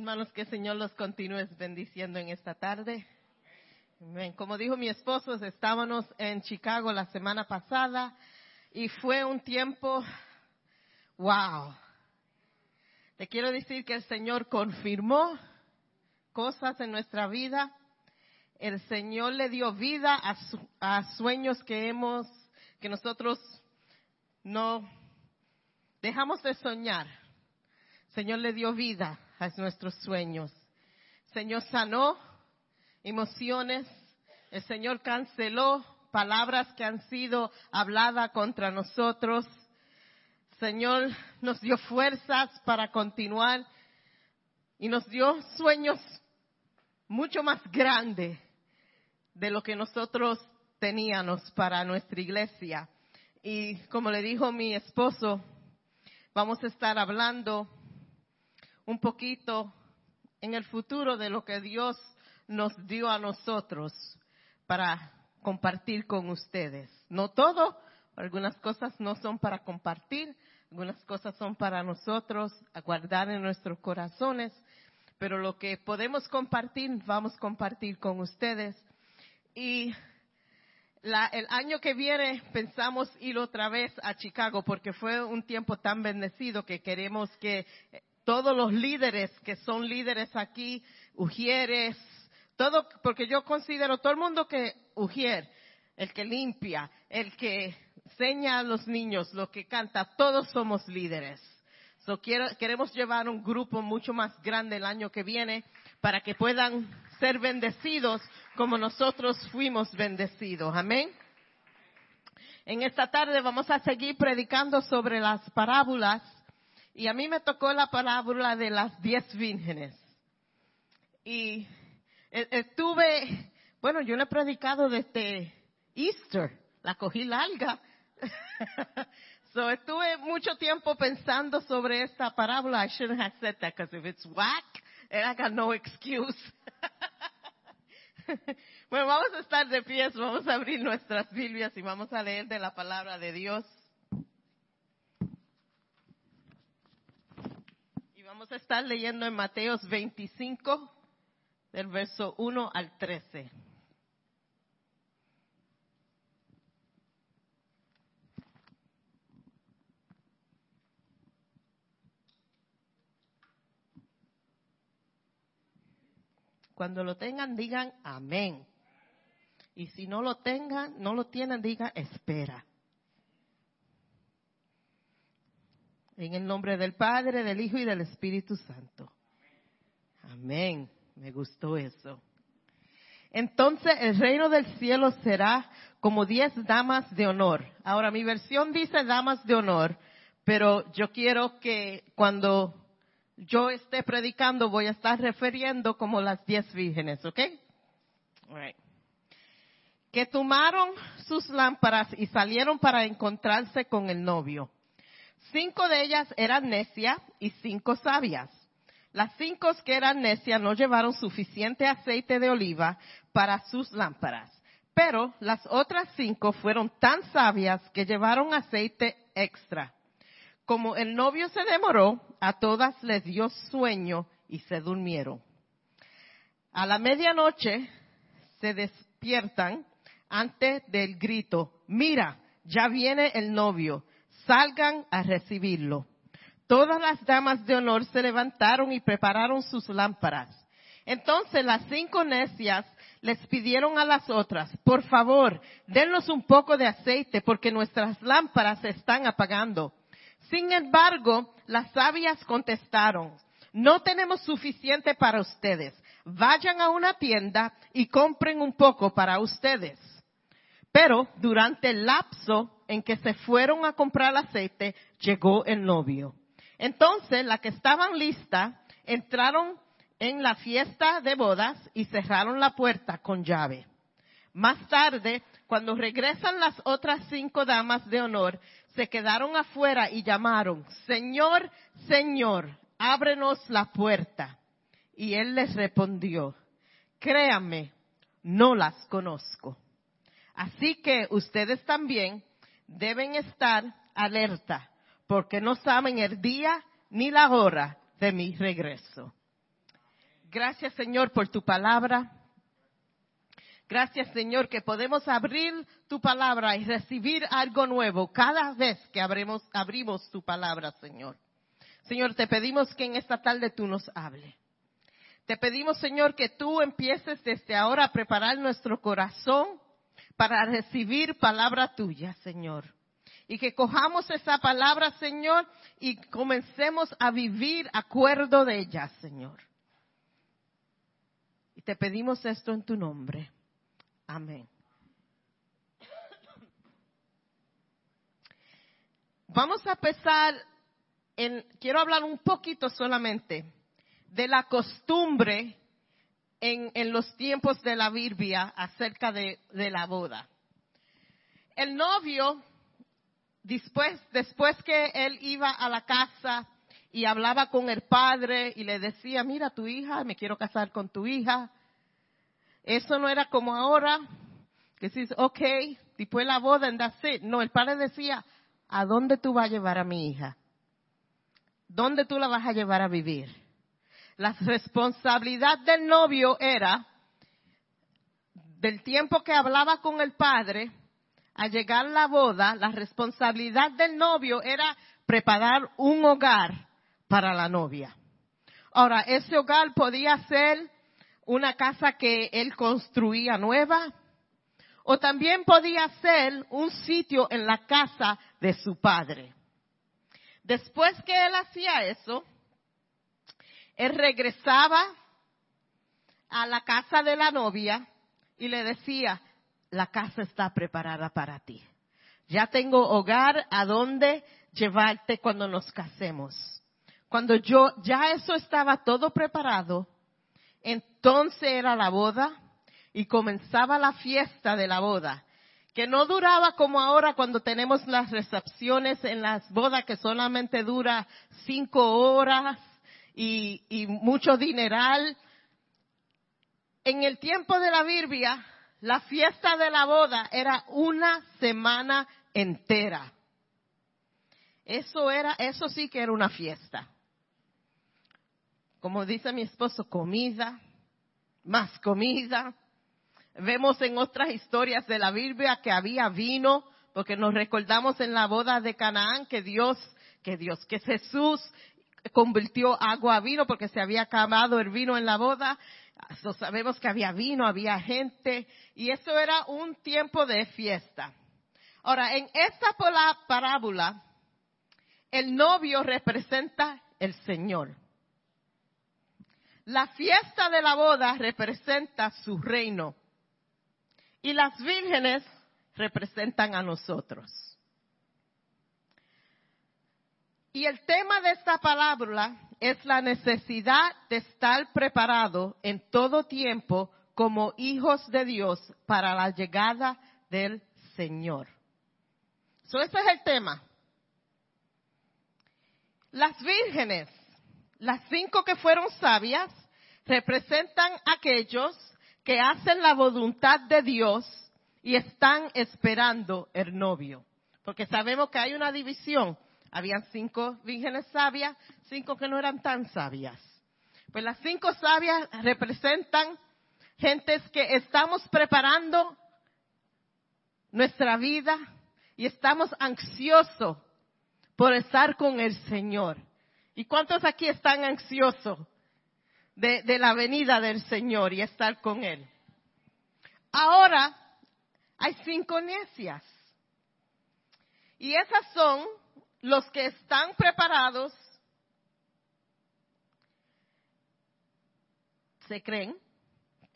Hermanos, que el Señor los continúe bendiciendo en esta tarde. Como dijo mi esposo, estábamos en Chicago la semana pasada y fue un tiempo, wow. Te quiero decir que el Señor confirmó cosas en nuestra vida. El Señor le dio vida a, a sueños que hemos, que nosotros no dejamos de soñar. El Señor le dio vida a nuestros sueños. Señor sanó emociones. El Señor canceló palabras que han sido habladas contra nosotros. Señor nos dio fuerzas para continuar y nos dio sueños mucho más grandes de lo que nosotros teníamos para nuestra iglesia. Y como le dijo mi esposo, vamos a estar hablando un poquito en el futuro de lo que Dios nos dio a nosotros para compartir con ustedes. No todo, algunas cosas no son para compartir, algunas cosas son para nosotros, a guardar en nuestros corazones, pero lo que podemos compartir, vamos a compartir con ustedes. Y el año que viene pensamos ir otra vez a Chicago porque fue un tiempo tan bendecido que queremos que todos los líderes que son líderes aquí, ujieres, todo, porque yo considero todo el mundo que ujier, el que limpia, el que enseña a los niños, lo que canta, todos somos líderes. So, queremos llevar un grupo mucho más grande el año que viene para que puedan ser bendecidos como nosotros fuimos bendecidos. Amén. En esta tarde vamos a seguir predicando sobre las parábolas y a mí me tocó la parábola de las diez vírgenes. Y e, estuve, bueno, yo no he predicado desde Easter, la cogí larga. so estuve mucho tiempo pensando sobre esta parábola. I shouldn't have said that because if it's whack, I got no excuse. bueno, vamos a estar de pies, vamos a abrir nuestras Biblias y vamos a leer de la palabra de Dios. Vamos a estar leyendo en Mateos 25, del verso 1 al 13. Cuando lo tengan, digan amén. Y si no lo tengan, no lo tienen, digan espera. En el nombre del Padre, del Hijo y del Espíritu Santo. Amén. Me gustó eso. Entonces el reino del cielo será como diez damas de honor. Ahora mi versión dice damas de honor, pero yo quiero que cuando yo esté predicando voy a estar refiriendo como las diez vírgenes, ¿ok? Que tomaron sus lámparas y salieron para encontrarse con el novio. Cinco de ellas eran necias y cinco sabias. Las cinco que eran necias no llevaron suficiente aceite de oliva para sus lámparas, pero las otras cinco fueron tan sabias que llevaron aceite extra. Como el novio se demoró, a todas les dio sueño y se durmieron. A la medianoche se despiertan antes del grito, mira, ya viene el novio, salgan a recibirlo. Todas las damas de honor se levantaron y prepararon sus lámparas. Entonces las cinco necias les pidieron a las otras, por favor, dennos un poco de aceite porque nuestras lámparas se están apagando. Sin embargo, las sabias contestaron, no tenemos suficiente para ustedes. Vayan a una tienda y compren un poco para ustedes. Pero durante el lapso en que se fueron a comprar aceite, llegó el novio. Entonces, las que estaban listas entraron en la fiesta de bodas y cerraron la puerta con llave. Más tarde, cuando regresan las otras cinco damas de honor, se quedaron afuera y llamaron, Señor, Señor, ábrenos la puerta. Y él les respondió, créanme, no las conozco. Así que ustedes también deben estar alerta, porque no saben el día ni la hora de mi regreso. Gracias Señor por tu palabra. Gracias Señor que podemos abrir tu palabra y recibir algo nuevo cada vez que abrimos, tu palabra, Señor. Señor, te pedimos que en esta tarde tú nos hable. Te pedimos, Señor, que tú empieces desde ahora a preparar nuestro corazón para recibir palabra tuya, Señor. Y que cojamos esa palabra, Señor, y comencemos a vivir acuerdo de ella, Señor. Y te pedimos esto en tu nombre. Amén. Vamos a empezar en, quiero hablar un poquito solamente de la costumbre en, en los tiempos de la Biblia acerca de, de la boda. El novio, después, después que él iba a la casa y hablaba con el padre y le decía, mira tu hija, me quiero casar con tu hija, eso no era como ahora, que dices, ok, después la boda, and that's. No, el padre decía, ¿a dónde tú vas a llevar a mi hija? ¿Dónde tú la vas a llevar a vivir? La responsabilidad del novio era, del tiempo que hablaba con el padre, a llegar la boda, la responsabilidad del novio era preparar un hogar para la novia. Ahora, ese hogar podía ser una casa que él construía nueva, o también podía ser un sitio en la casa de su padre. Después que él hacía eso, él regresaba a la casa de la novia y le decía, la casa está preparada para ti. Ya tengo hogar a donde llevarte cuando nos casemos. Cuando yo, ya eso estaba todo preparado, entonces era la boda y comenzaba la fiesta de la boda, que no duraba como ahora cuando tenemos las recepciones en las bodas que solamente dura cinco horas y, y mucho dineral. En el tiempo de la Biblia, la fiesta de la boda era una semana entera. Eso era, eso sí que era una fiesta como dice mi esposo, comida, más comida. Vemos en otras historias de la Biblia que había vino, porque nos recordamos en la boda de Canaán que Dios, que Dios, que Jesús convirtió agua a vino porque se había acabado el vino en la boda. sabemos que había vino, había gente, y eso era un tiempo de fiesta. Ahora, en esta parábola, el novio representa el Señor. La fiesta de la boda representa su reino y las vírgenes representan a nosotros. Y el tema de esta palabra es la necesidad de estar preparado en todo tiempo como hijos de Dios para la llegada del Señor. So, es el tema. Las vírgenes las cinco que fueron sabias representan aquellos que hacen la voluntad de Dios y están esperando el novio. Porque sabemos que hay una división. Habían cinco vírgenes sabias, cinco que no eran tan sabias. Pues las cinco sabias representan gentes que estamos preparando nuestra vida y estamos ansiosos por estar con el Señor. ¿Y cuántos aquí están ansiosos de, la venida del Señor y estar con Él? Ahora hay cinco necias. Y esas son los que están preparados, se creen,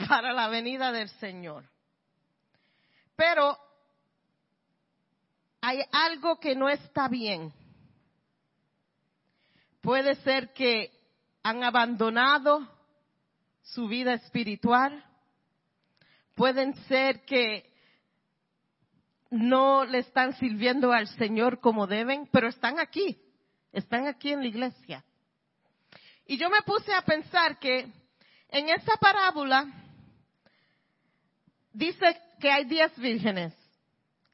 para la venida del Señor. Pero hay algo que no está bien Puede ser que han abandonado su vida espiritual. Pueden ser que no le están sirviendo al Señor como deben, pero están aquí, están aquí en la iglesia. Y yo me puse a pensar que en esa parábola dice que hay diez vírgenes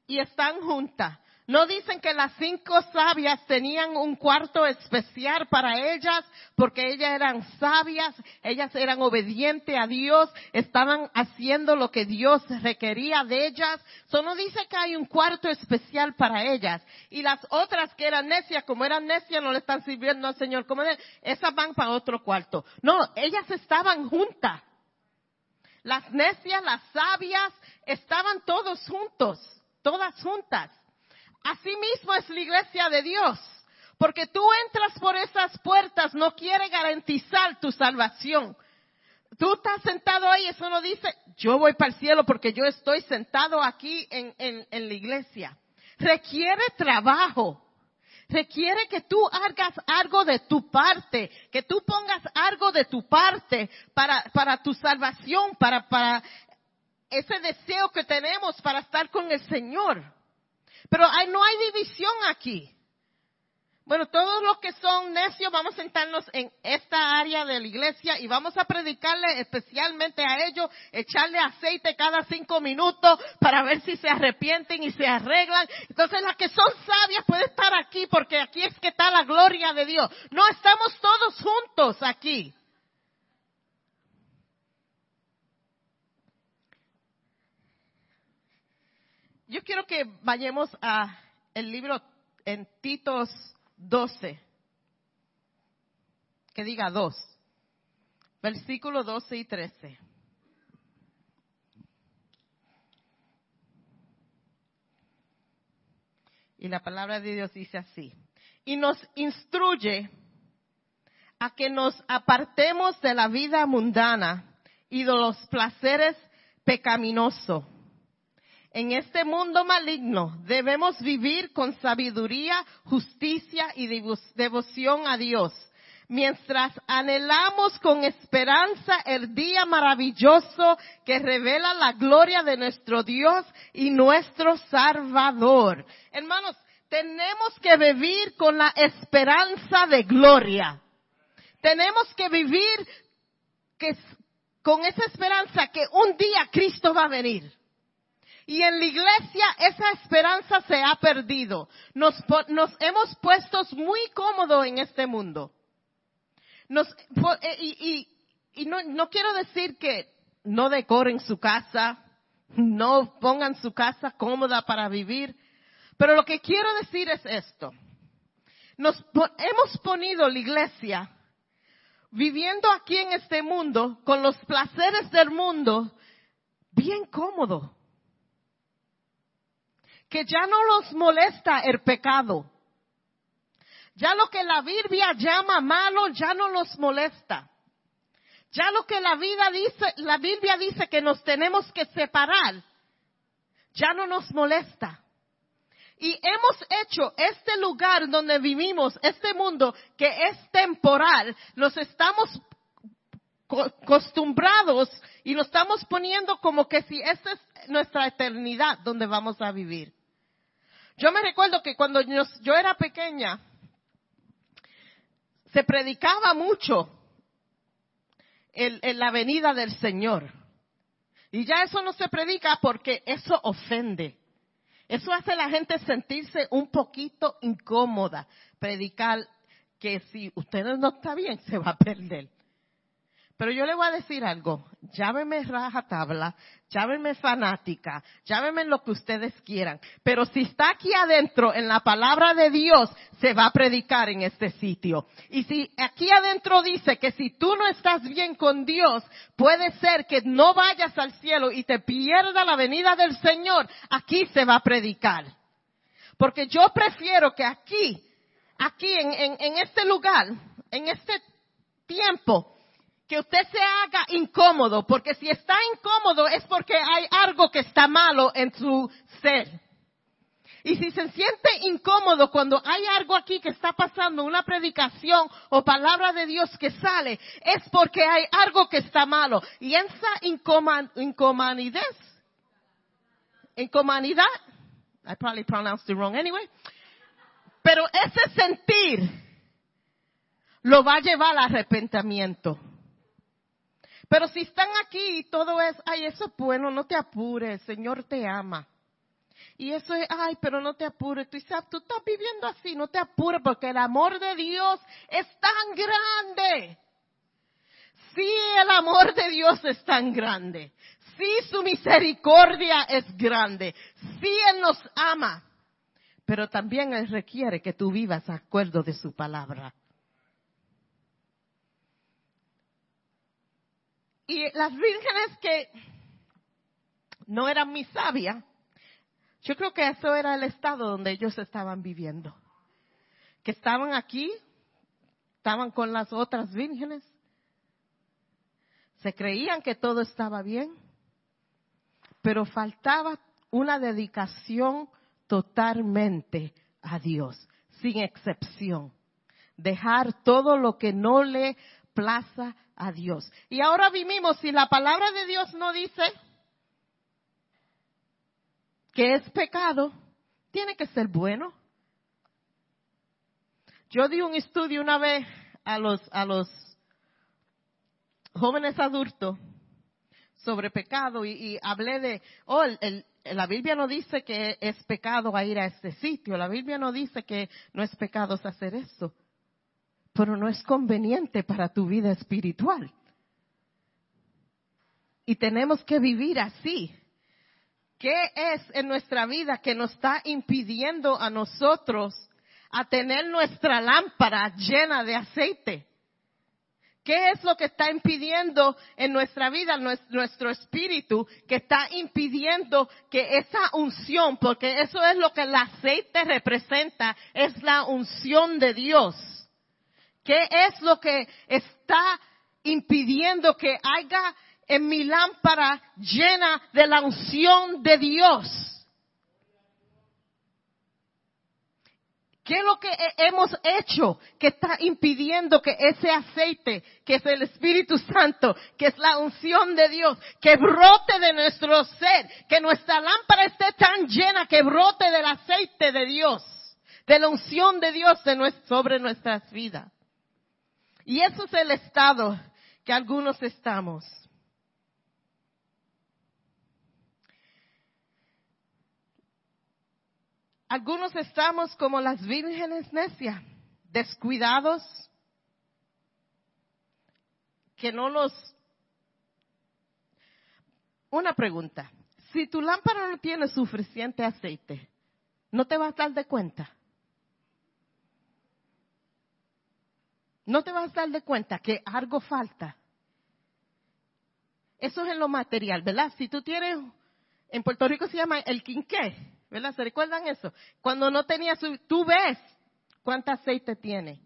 y están juntas. No dicen que las cinco sabias tenían un cuarto especial para ellas porque ellas eran sabias, ellas eran obedientes a Dios, estaban haciendo lo que Dios requería de ellas. Eso no dice que hay un cuarto especial para ellas. Y las otras que eran necias, como eran necias, no le están sirviendo al Señor. Como esas van para otro cuarto. No, ellas estaban juntas. Las necias, las sabias, estaban todos juntos, todas juntas. Así mismo es la iglesia de Dios. Porque tú entras por esas puertas, no quiere garantizar tu salvación. Tú estás sentado ahí, eso no dice, yo voy para el cielo porque yo estoy sentado aquí en, en la iglesia. Requiere trabajo. Requiere que tú hagas algo de tu parte, que tú pongas algo de tu parte para, para tu salvación, para, para ese deseo que tenemos para estar con el Señor. Pero no hay división aquí. Bueno, todos los que son necios vamos a sentarnos en esta área de la iglesia y vamos a predicarle especialmente a ellos, echarle aceite cada cinco minutos para ver si se arrepienten y se arreglan. Entonces las que son sabias pueden estar aquí porque aquí es que está la gloria de Dios. No estamos todos juntos aquí. Yo quiero que vayamos a el libro en Titos 12. Que diga 2. Versículo 12 y 13. Y la palabra de Dios dice así. Y nos instruye a que nos apartemos de la vida mundana y de los placeres pecaminosos en este mundo maligno debemos vivir con sabiduría, justicia y devoción a Dios, mientras anhelamos con esperanza el día maravilloso que revela la gloria de nuestro Dios y nuestro Salvador. Hermanos, tenemos que vivir con la esperanza de gloria. Tenemos que vivir con esa esperanza que un día Cristo va a venir. Y en la iglesia esa esperanza se ha perdido. Nos, hemos puesto muy cómodos en este mundo. Eh, y, no, no quiero decir que no decoren su casa, no pongan su casa cómoda para vivir, pero lo que quiero decir es esto. Nos hemos ponido la iglesia viviendo aquí en este mundo con los placeres del mundo bien cómodo que ya no los molesta el pecado. Ya lo que la Biblia llama malo ya no los molesta. Ya lo que la vida dice, la Biblia dice que nos tenemos que separar, ya no nos molesta. Y hemos hecho este lugar donde vivimos, este mundo que es temporal, nos estamos acostumbrados y nos estamos poniendo como que si esta es nuestra eternidad donde vamos a vivir. Yo me recuerdo que cuando yo, era pequeña, se predicaba mucho en, la venida del Señor. Y ya eso no se predica porque eso ofende. Eso hace a la gente sentirse un poquito incómoda. Predicar que si usted no está bien, se va a perder. Pero yo le voy a decir algo, llámeme raja tabla, llámeme fanática, llámeme lo que ustedes quieran. Pero si está aquí adentro en la palabra de Dios, se va a predicar en este sitio. Y si aquí adentro dice que si tú no estás bien con Dios, puede ser que no vayas al cielo y te pierda la venida del Señor, aquí se va a predicar. Porque yo prefiero que aquí, aquí en este lugar, en este tiempo, que usted se haga incómodo, porque si está incómodo es porque hay algo que está malo en su ser. Y si se siente incómodo cuando hay algo aquí que está pasando, una predicación o palabra de Dios que sale, es porque hay algo que está malo. Y esa incomanidad, incomanidad, I probably pronounced it wrong anyway, pero ese sentir lo va a llevar al arrepentimiento. Pero si están aquí y todo es, ay, eso es bueno, no te apures, el Señor te ama. Y eso es, ay, pero no te apures. Tú, tú estás viviendo así, no te apures porque el amor de Dios es tan grande. Sí, el amor de Dios es tan grande. Sí, su misericordia es grande. Sí, Él nos ama. Pero también Él requiere que tú vivas a acuerdo de su palabra. Y las vírgenes que no eran muy sabias, yo creo que eso era el estado donde ellos estaban viviendo. Que estaban aquí, estaban con las otras vírgenes, se creían que todo estaba bien, pero faltaba una dedicación totalmente a Dios, sin excepción. Dejar todo lo que no le plaza a Dios. Y ahora vivimos, si la palabra de Dios no dice que es pecado, tiene que ser bueno. Yo di un estudio una vez a los, a los jóvenes adultos sobre pecado y, hablé de, oh, la Biblia no dice que es pecado ir a este sitio, la Biblia no dice que no es pecado hacer eso, pero no es conveniente para tu vida espiritual. Y tenemos que vivir así. ¿Qué es en nuestra vida que nos está impidiendo a nosotros a tener nuestra lámpara llena de aceite? ¿Qué es lo que está impidiendo en nuestra vida, nuestro espíritu, que está impidiendo que esa unción, porque eso es lo que el aceite representa, es la unción de Dios? ¿Qué es lo que está impidiendo que haya en mi lámpara llena de la unción de Dios? ¿Qué es lo que hemos hecho que está impidiendo que ese aceite, que es el Espíritu Santo, que es la unción de Dios, que brote de nuestro ser, que nuestra lámpara esté tan llena que brote del aceite de Dios, de la unción de Dios sobre nuestras vidas? Y eso es el estado que algunos estamos. Algunos estamos como las vírgenes necias, descuidados, que no los... Una pregunta, si tu lámpara no tiene suficiente aceite, ¿no te vas a dar de cuenta? ¿No te vas a dar de cuenta que algo falta? Eso es en lo material, ¿verdad? Si tú tienes, en Puerto Rico se llama el quinqué, ¿verdad? ¿Se recuerdan eso? Cuando no tenía su, tú ves cuánto aceite tiene.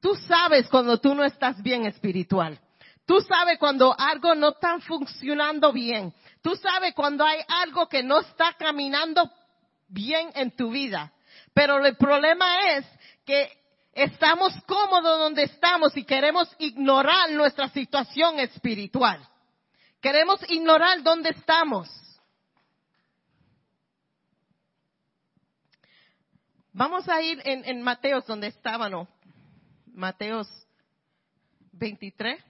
Tú sabes cuando tú no estás bien espiritual. Tú sabes cuando algo no está funcionando bien. Tú sabes cuando hay algo que no está caminando bien en tu vida. Pero el problema es que estamos cómodos donde estamos y queremos ignorar nuestra situación espiritual. Queremos ignorar dónde estamos. Vamos a ir en, Mateos donde estaban, Mateos 23,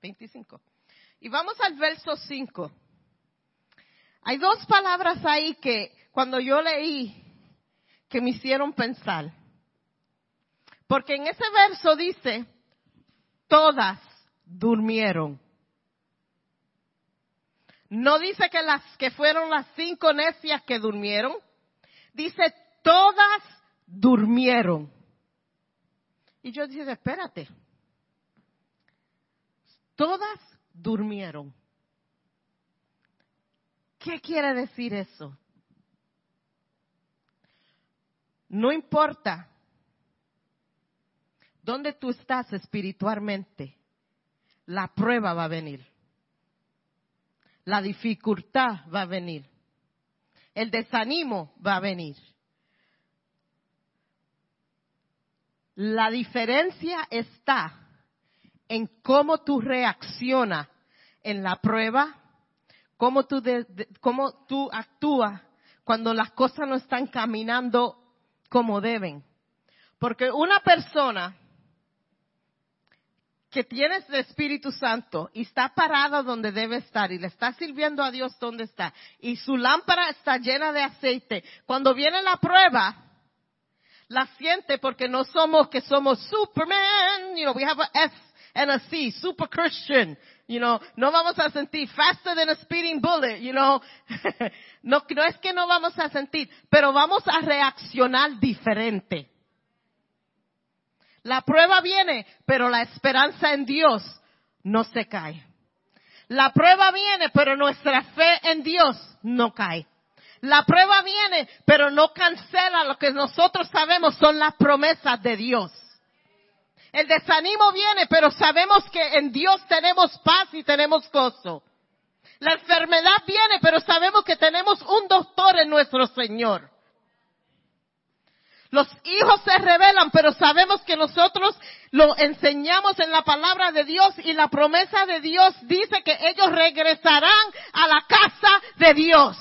25. Y vamos al verso 5. Hay dos palabras ahí que cuando yo leí que me hicieron pensar. Porque en ese verso dice, todas durmieron. No dice que las que fueron las cinco necias que durmieron, dice, todas durmieron. Y yo dije, espérate, todas durmieron. ¿Qué quiere decir eso? No importa dónde tú estás espiritualmente, la prueba va a venir. La dificultad va a venir el desánimo va a venir. La diferencia está en cómo tú reaccionas en la prueba, cómo tú, cómo tú actúas cuando las cosas no están caminando como deben. Porque una persona que tienes el Espíritu Santo y está parado donde debe estar y le está sirviendo a Dios donde está y su lámpara está llena de aceite, cuando viene la prueba, la siente porque no somos que somos Superman, you know, we have a S and a C, super Christian, you know, no vamos a sentir faster than a speeding bullet, you know, no, no es que no vamos a sentir, pero vamos a reaccionar diferente. La prueba viene, pero la esperanza en Dios no se cae. La prueba viene, pero nuestra fe en Dios no cae. La prueba viene, pero no cancela lo que nosotros sabemos son las promesas de Dios. El desanimo viene, pero sabemos que en Dios tenemos paz y tenemos gozo. La enfermedad viene, pero sabemos que tenemos un doctor en nuestro Señor. Los hijos se rebelan, pero sabemos que nosotros lo enseñamos en la palabra de Dios y la promesa de Dios dice que ellos regresarán a la casa de Dios.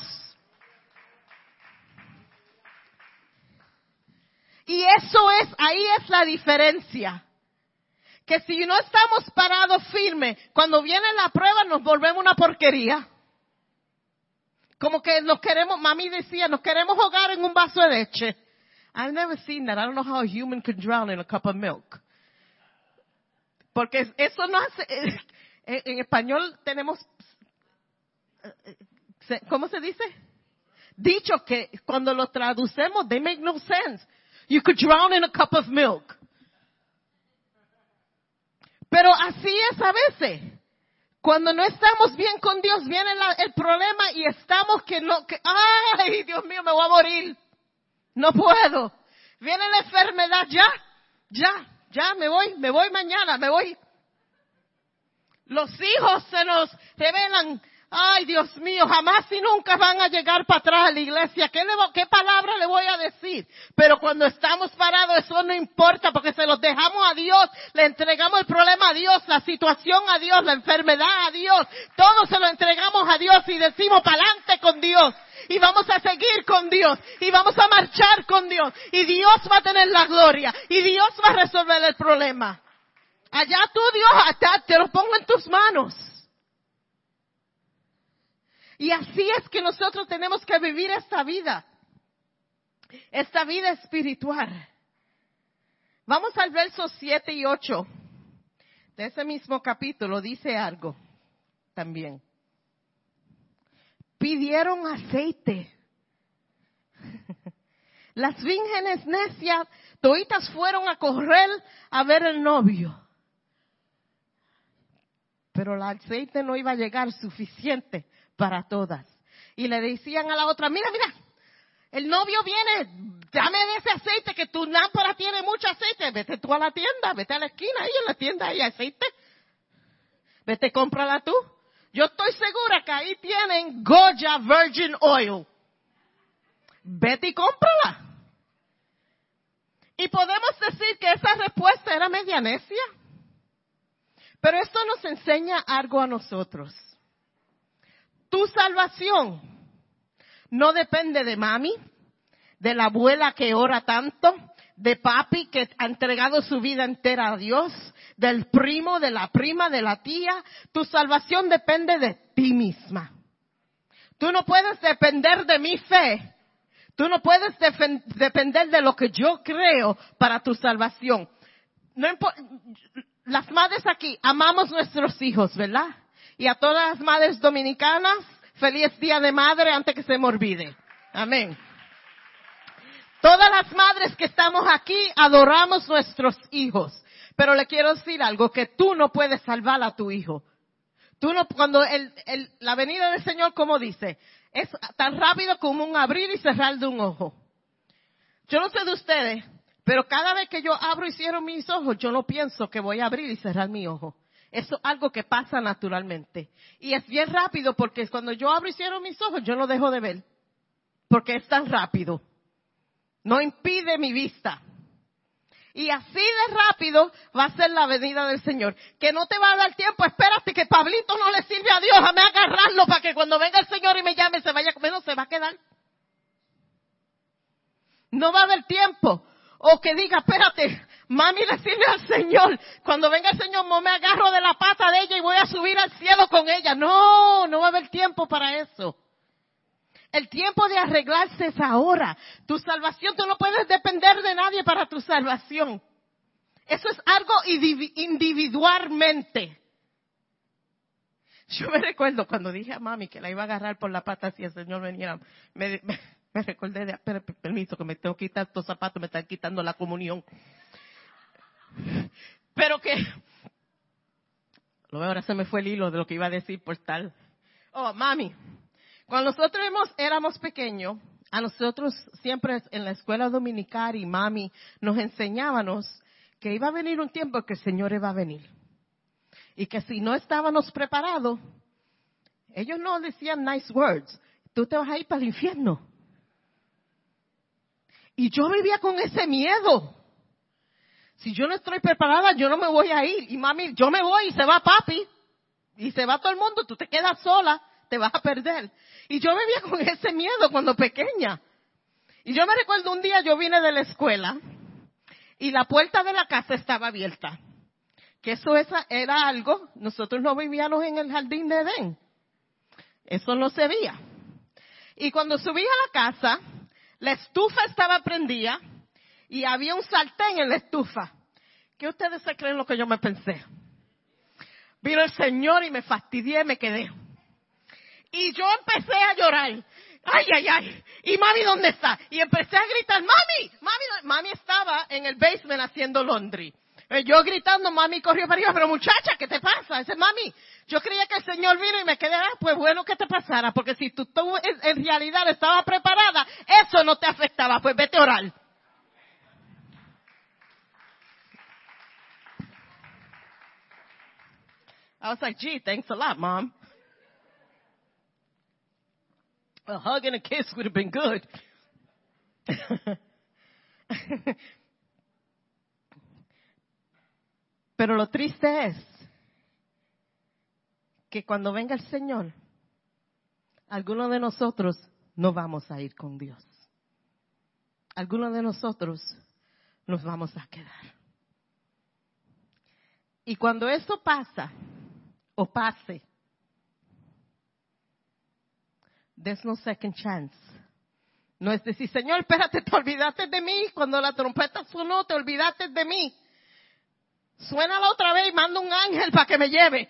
Y eso es, ahí es la diferencia. Que si no estamos parados firmes, cuando viene la prueba nos volvemos una porquería. Como que nos queremos, mami decía, nos queremos ahogar en un vaso de leche. I've never seen that. I don't know how a human can drown in a cup of milk. Porque eso no hace, en español tenemos, ¿cómo se dice? Dicho que cuando lo traducemos, they make no sense. You could drown in a cup of milk. Pero así es a veces. Cuando no estamos bien con Dios, viene el problema y estamos que no, que, ay, Dios mío, me voy a morir. No puedo. Viene la enfermedad, ya, ya, ya, me voy, me voy mañana, me voy. Los hijos se nos revelan, ay Dios mío, jamás y nunca van a llegar para atrás a la iglesia. ¿Qué, le, ¿Qué palabra le voy a decir? Pero cuando estamos parados eso no importa porque se los dejamos a Dios, le entregamos el problema a Dios, la situación a Dios, la enfermedad a Dios, todo se lo entregamos a Dios y decimos para adelante con Dios y vamos a seguir con Dios y vamos a marchar con Dios y Dios va a tener la gloria y Dios va a resolver el problema. Allá tú Dios, hasta te lo pongo en tus manos. Y así es que nosotros tenemos que vivir esta vida, esta vida espiritual. Vamos al verso 7 y 8 de ese mismo capítulo, dice algo también pidieron aceite. Las vírgenes necias, toitas fueron a correr a ver el novio. Pero el aceite no iba a llegar suficiente para todas. Y le decían a la otra, mira, mira, el novio viene, dame de ese aceite que tu lámpara tiene mucho aceite. Vete tú a la tienda, vete a la esquina, ahí en la tienda hay aceite. Vete, cómprala tú. Yo estoy segura que ahí tienen Goya Virgin Oil. Vete y cómprala. Y podemos decir que esa respuesta era media necia. Pero esto nos enseña algo a nosotros. Tu salvación no depende de mami, de la abuela que ora tanto, de papi que ha entregado su vida entera a Dios, del primo, de la prima, de la tía. Tu salvación depende de ti misma. Tú no puedes depender de mi fe. Tú no puedes depender de lo que yo creo para tu salvación. No las madres aquí amamos nuestros hijos, ¿verdad? Y a todas las madres dominicanas, feliz día de madre antes que se me olvide. Amén. Todas las madres que estamos aquí adoramos nuestros hijos. Pero le quiero decir algo, que tú no puedes salvar a tu hijo. Tú no, cuando el, el, la venida del Señor, como dice, es tan rápido como un abrir y cerrar de un ojo. Yo no sé de ustedes, pero cada vez que yo abro y cierro mis ojos, yo no pienso que voy a abrir y cerrar mi ojo. Eso es algo que pasa naturalmente. Y es bien rápido porque cuando yo abro y cierro mis ojos, yo no dejo de ver. Porque es tan rápido. No impide mi vista. Y así de rápido va a ser la venida del Señor. Que no te va a dar tiempo, espérate que Pablito no le sirve a Dios, déjame agarrarlo para que cuando venga el Señor y me llame se vaya a no se va a quedar. No va a haber tiempo. O que diga, espérate, mami le sirve al Señor. Cuando venga el Señor, no me agarro de la pata de ella y voy a subir al cielo con ella. No, no va a haber tiempo para eso. El tiempo de arreglarse es ahora. Tu salvación, tú no puedes depender de nadie para tu salvación. Eso es algo individualmente. Yo me recuerdo cuando dije a mami que la iba a agarrar por la pata si el Señor venía, me, recordé de, permiso, que me tengo que quitar estos zapatos, me están quitando la comunión. Pero que, lo ahora se me fue el hilo de lo que iba a decir por tal. Oh, mami, cuando nosotros éramos pequeños, a nosotros siempre en la escuela dominical y mami nos enseñábamos que iba a venir un tiempo que el Señor iba a venir. Y que si no estábamos preparados, ellos no decían nice words, tú te vas a ir para el infierno. Y yo vivía con ese miedo. Si yo no estoy preparada, yo no me voy a ir. Y mami, yo me voy y se va papi. Y se va todo el mundo, tú te quedas sola te vas a perder. Y yo vivía con ese miedo cuando pequeña. Y yo me recuerdo un día yo vine de la escuela y la puerta de la casa estaba abierta. Que eso era algo, nosotros no vivíamos en el jardín de Edén. Eso no se veía. Y cuando subí a la casa, la estufa estaba prendida y había un sartén en la estufa. ¿Qué ustedes se creen lo que yo me pensé? Vino el Señor y me fastidié, me quedé. Y yo empecé a llorar. Ay, ay, ay. ¿Y mami dónde está? Y empecé a gritar, mami, mami, mami estaba en el basement haciendo laundry. Eh, yo gritando, mami corrió para arriba, pero muchacha, ¿qué te pasa? Dice, mami, yo creía que el Señor vino y me quedé, ah, pues bueno que te pasara, porque si tú, tú en realidad estabas preparada, eso no te afectaba, pues vete a orar. I was like, gee, thanks a lot, mom. A hug and a kiss would have been good. Pero lo triste es que cuando venga el Señor, algunos de nosotros no vamos a ir con Dios. Algunos de nosotros nos vamos a quedar. Y cuando eso pasa o pase, there's no second chance. No es decir, Señor, espérate, te olvidaste de mí. Cuando la trompeta sonó, te olvidaste de mí. Suena la otra vez y manda un ángel para que me lleve.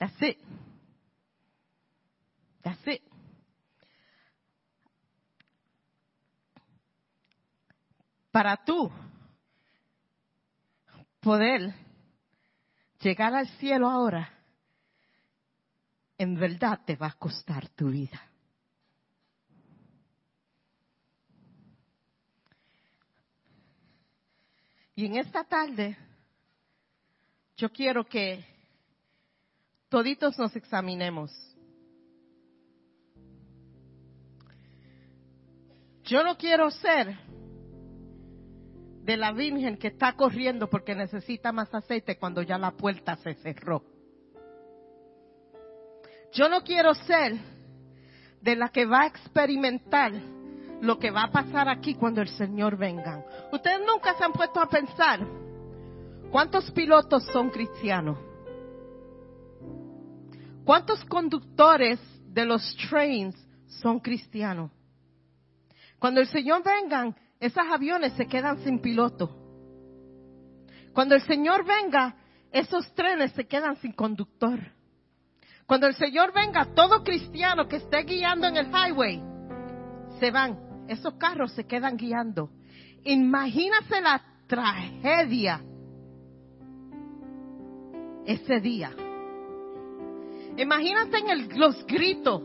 That's it. That's it. Para tú poder llegar al cielo ahora, en verdad te va a costar tu vida. Y en esta tarde, yo quiero que toditos nos examinemos. Yo no quiero ser de la Virgen que está corriendo porque necesita más aceite cuando ya la puerta se cerró. Yo no quiero ser de la que va a experimentar lo que va a pasar aquí cuando el Señor venga. Ustedes nunca se han puesto a pensar cuántos pilotos son cristianos. ¿Cuántos conductores de los trains son cristianos? Cuando el Señor venga, esos aviones se quedan sin piloto. Cuando el Señor venga, esos trenes se quedan sin conductor. Cuando el Señor venga, todo cristiano que esté guiando en el highway, se van. Esos carros se quedan guiando. Imagínate la tragedia ese día. Imagínate en los gritos.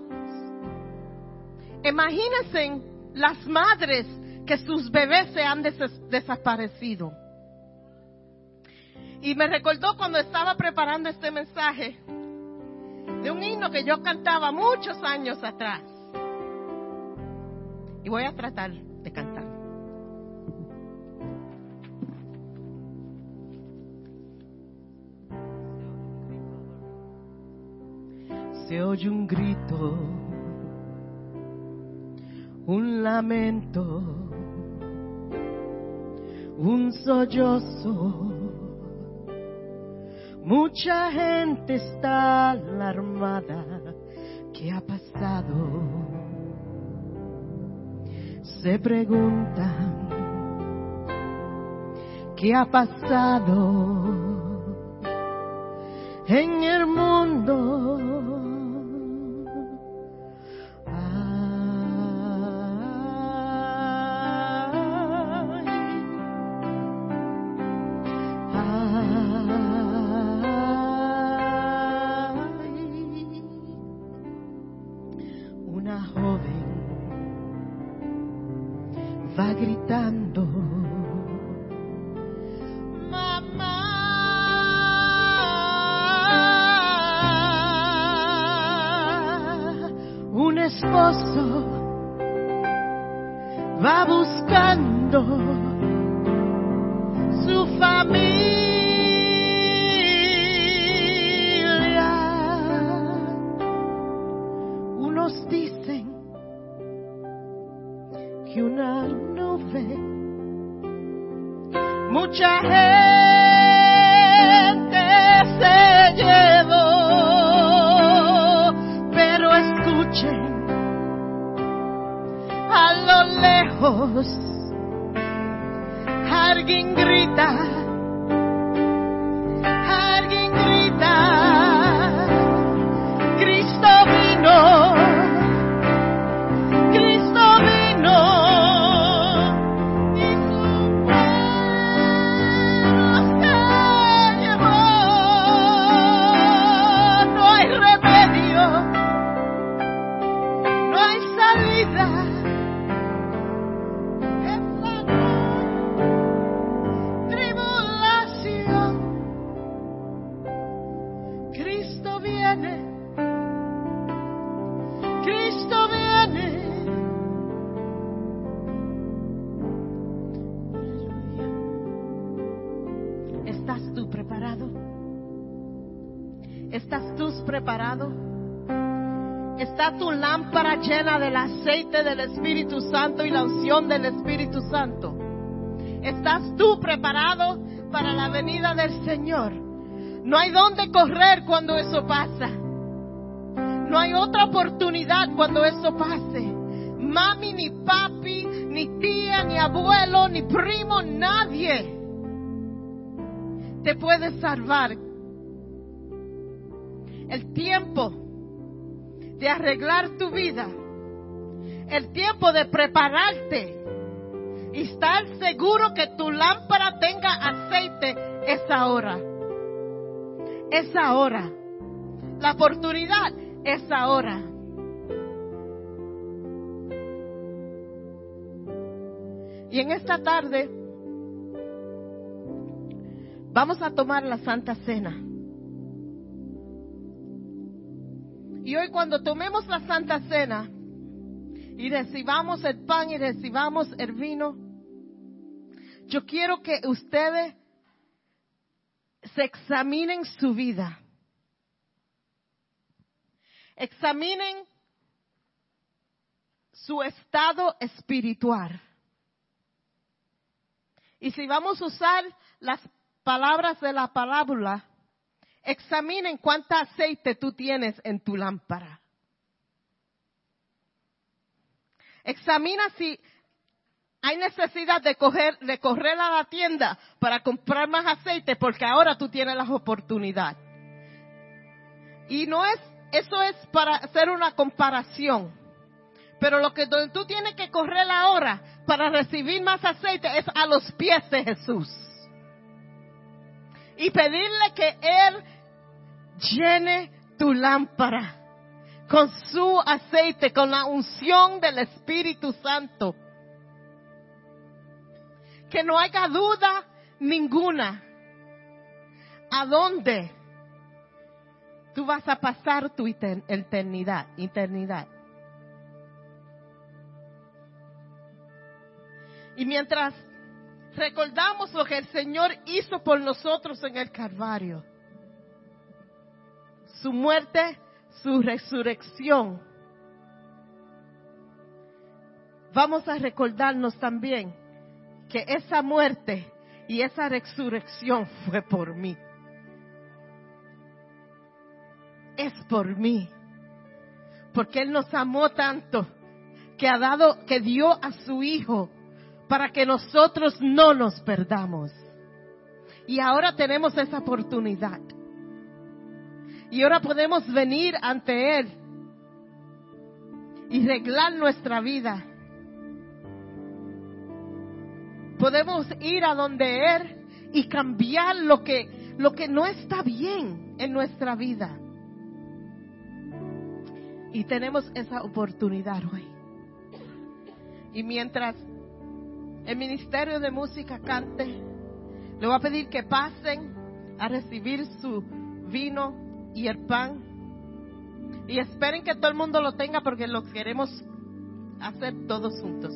Imagínense las madres que sus bebés se han desaparecido. Y me recordó cuando estaba preparando este mensaje de un himno que yo cantaba muchos años atrás. Y voy a tratar de cantar. Se oye un grito, un lamento, un sollozo. Mucha gente está alarmada. ¿Qué ha pasado? Se preguntan, ¿qué ha pasado en el mundo? Llena del aceite del Espíritu Santo y la unción del Espíritu Santo. ¿Estás tú preparado para la venida del Señor? No hay dónde correr cuando eso pasa. No hay otra oportunidad cuando eso pase. Mami, ni papi, ni tía, ni abuelo, ni primo, nadie te puede salvar. El tiempo de arreglar tu vida, el tiempo de prepararte y estar seguro que tu lámpara tenga aceite es ahora. Es ahora. La oportunidad es ahora. Y en esta tarde vamos a tomar la Santa Cena. Y hoy cuando tomemos la Santa Cena y recibamos el pan y recibamos el vino, yo quiero que ustedes se examinen su vida. Examinen su estado espiritual. Y si vamos a usar las palabras de la parábola, examinen cuánto aceite tú tienes en tu lámpara. Examina si hay necesidad de, coger, de correr a la tienda para comprar más aceite porque ahora tú tienes la oportunidad. Y no es, eso es para hacer una comparación. Pero lo que tú tienes que correr ahora para recibir más aceite es a los pies de Jesús y pedirle que Él llene tu lámpara con su aceite, con la unción del Espíritu Santo. Que no haya duda ninguna. ¿A dónde tú vas a pasar tu eternidad? eternidad? Y mientras recordamos lo que el Señor hizo por nosotros en el Calvario, su muerte, su resurrección, vamos a recordarnos también que esa muerte y esa resurrección fue por mí. Es por mí. Porque Él nos amó tanto que ha dado, que dio a su Hijo para que nosotros no nos perdamos. Y ahora tenemos esa oportunidad. Y ahora podemos venir ante Él y reglar nuestra vida. Podemos ir a donde Él y cambiar lo que, lo que no está bien en nuestra vida. Y tenemos esa oportunidad hoy. Y mientras el Ministerio de Música cante, le voy a pedir que pasen a recibir su vino y el pan. Y esperen que todo el mundo lo tenga porque lo queremos hacer todos juntos.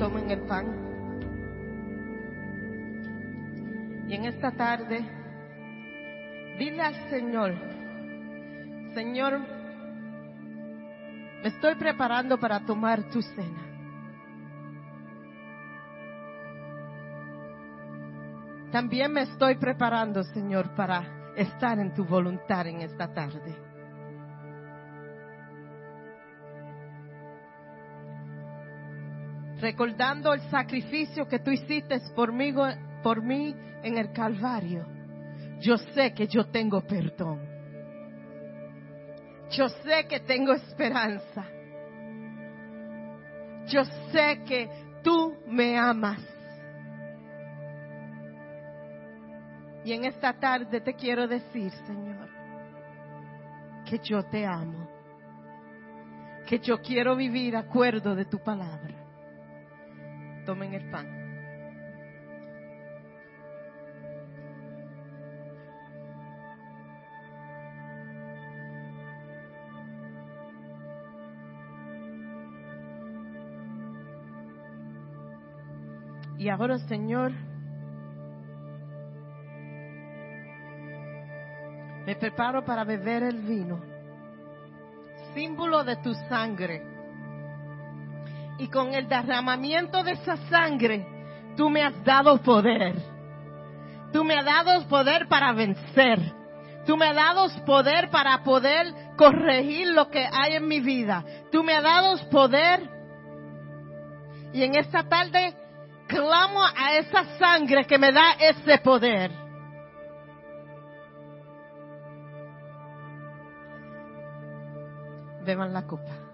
tomen el pan. Y en esta tarde, dile al Señor, Señor, me estoy preparando para tomar tu cena. También me estoy preparando, Señor, para estar en tu voluntad en esta tarde. Recordando el sacrificio que tú hiciste por mí, por mí en el Calvario, yo sé que yo tengo perdón. Yo sé que tengo esperanza. Yo sé que tú me amas. Y en esta tarde te quiero decir, Señor, que yo te amo, que yo quiero vivir acuerdo de tu palabra. Tomen el pan. Y ahora, Señor, me preparo para beber el vino, símbolo de tu sangre. Y con el derramamiento de esa sangre, tú me has dado poder. Tú me has dado poder para vencer. Tú me has dado poder para poder corregir lo que hay en mi vida. Tú me has dado poder. Y en esta tarde clamo a esa sangre que me da ese poder. Beban la copa.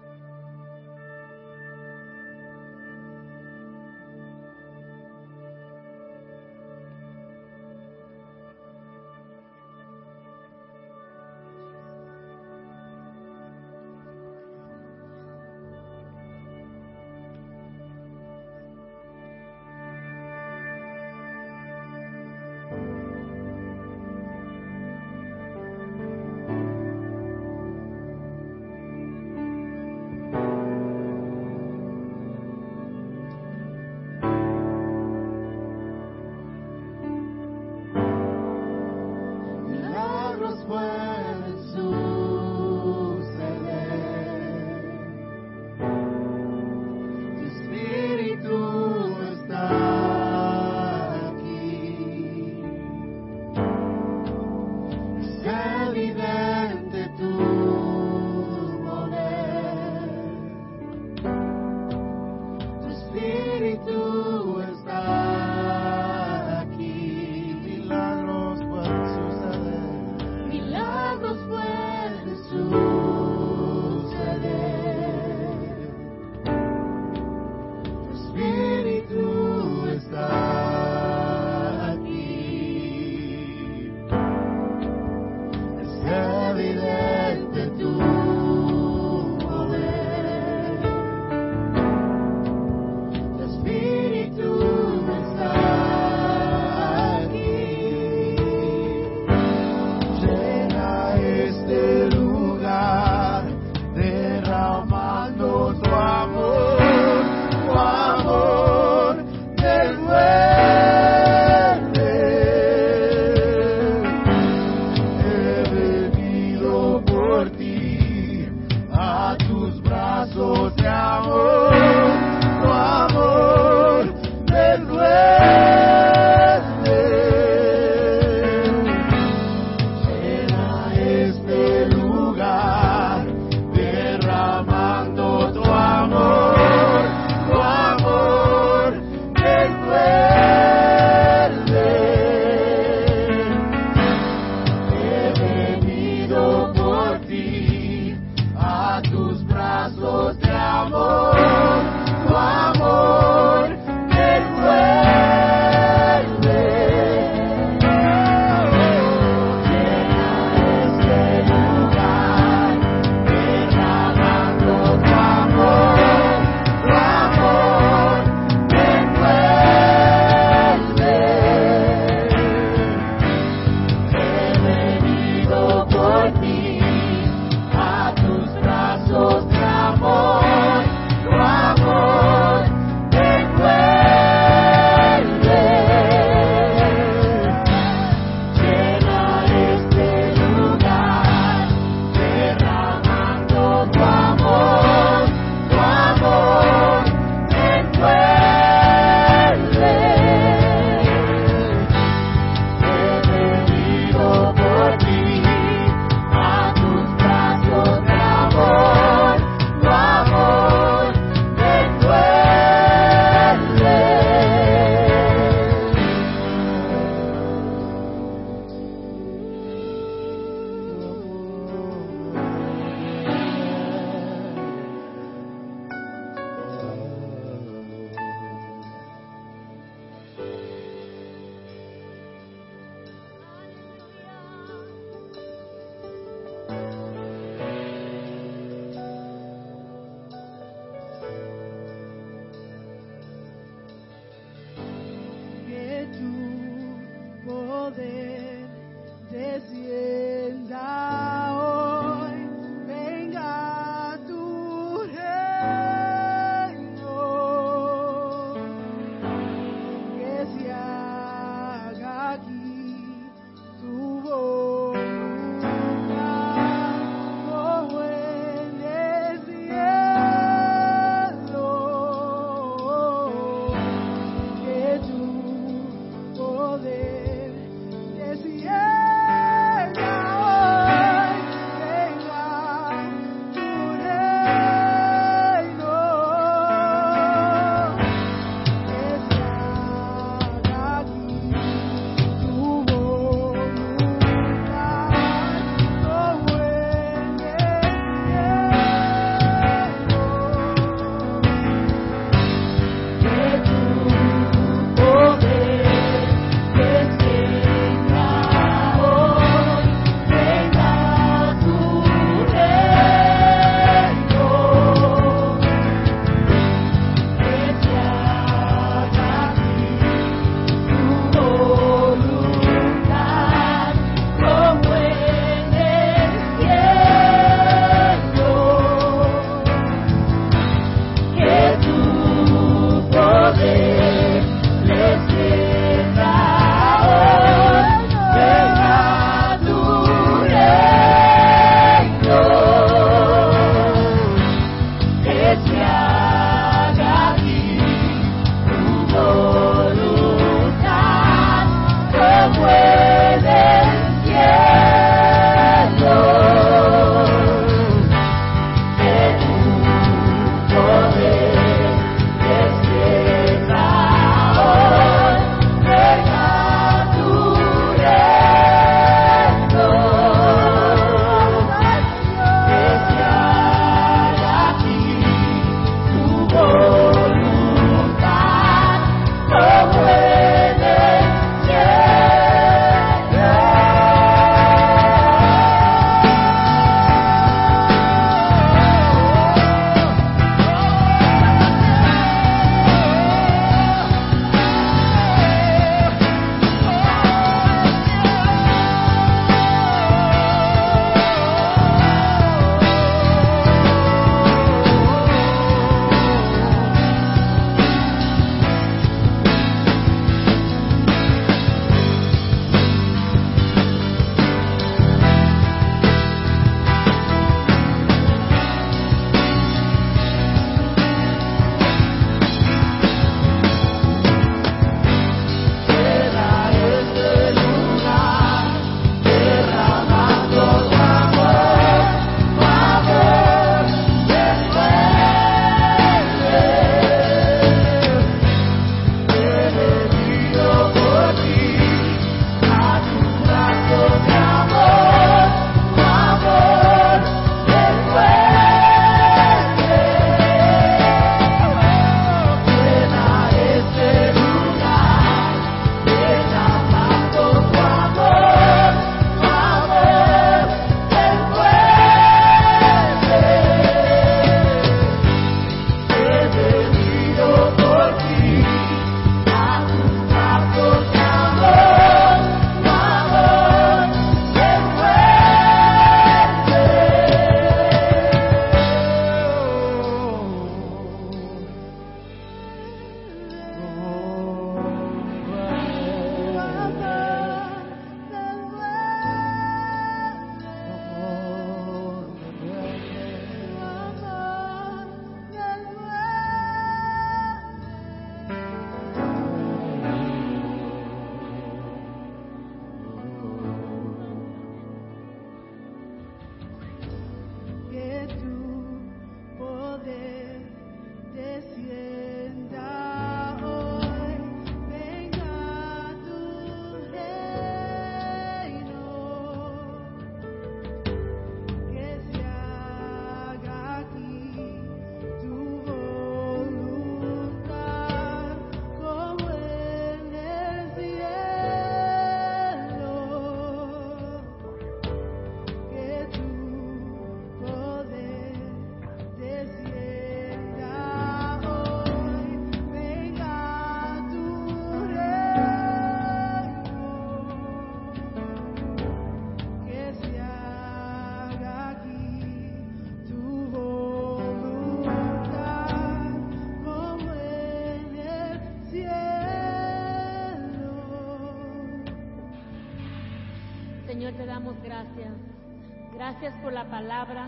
Palabra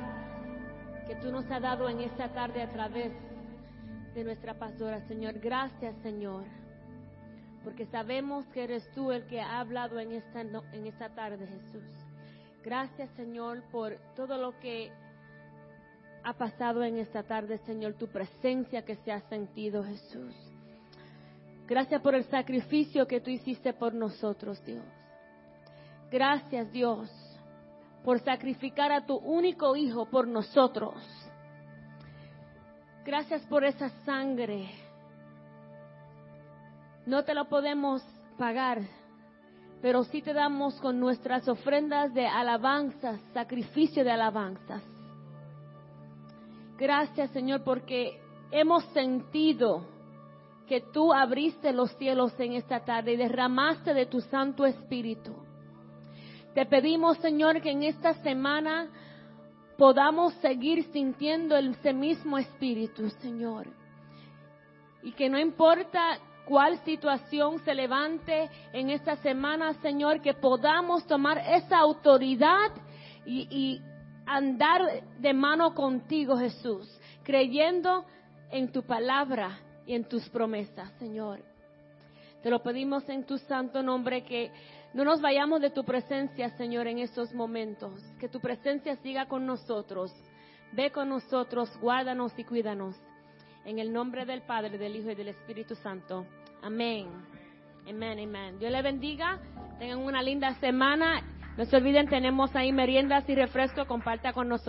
que tú nos has dado en esta tarde a través de nuestra pastora, Señor. Gracias, Señor, porque sabemos que eres tú el que ha hablado en esta, en esta tarde, Jesús. Gracias, Señor, por todo lo que ha pasado en esta tarde, Señor, tu presencia que se ha sentido, Jesús. Gracias por el sacrificio que tú hiciste por nosotros, Dios. Gracias, Dios, por sacrificar a tu único Hijo por nosotros. Gracias por esa sangre. No te lo podemos pagar, pero sí te damos con nuestras ofrendas de alabanzas, sacrificio de alabanzas. Gracias, Señor, porque hemos sentido que tú abriste los cielos en esta tarde y derramaste de tu Santo Espíritu. Te pedimos, Señor, que en esta semana podamos seguir sintiendo ese mismo Espíritu, Señor. Y que no importa cuál situación se levante en esta semana, Señor, que podamos tomar esa autoridad y, andar de mano contigo, Jesús, creyendo en tu palabra y en tus promesas, Señor. Te lo pedimos en tu santo nombre que no nos vayamos de tu presencia, Señor, en estos momentos. Que tu presencia siga con nosotros. Ve con nosotros, guárdanos y cuídanos. En el nombre del Padre, del Hijo y del Espíritu Santo. Amén. Amén, amén. Dios le bendiga. Tengan una linda semana. No se olviden, tenemos ahí meriendas y refresco. Comparta con nosotros.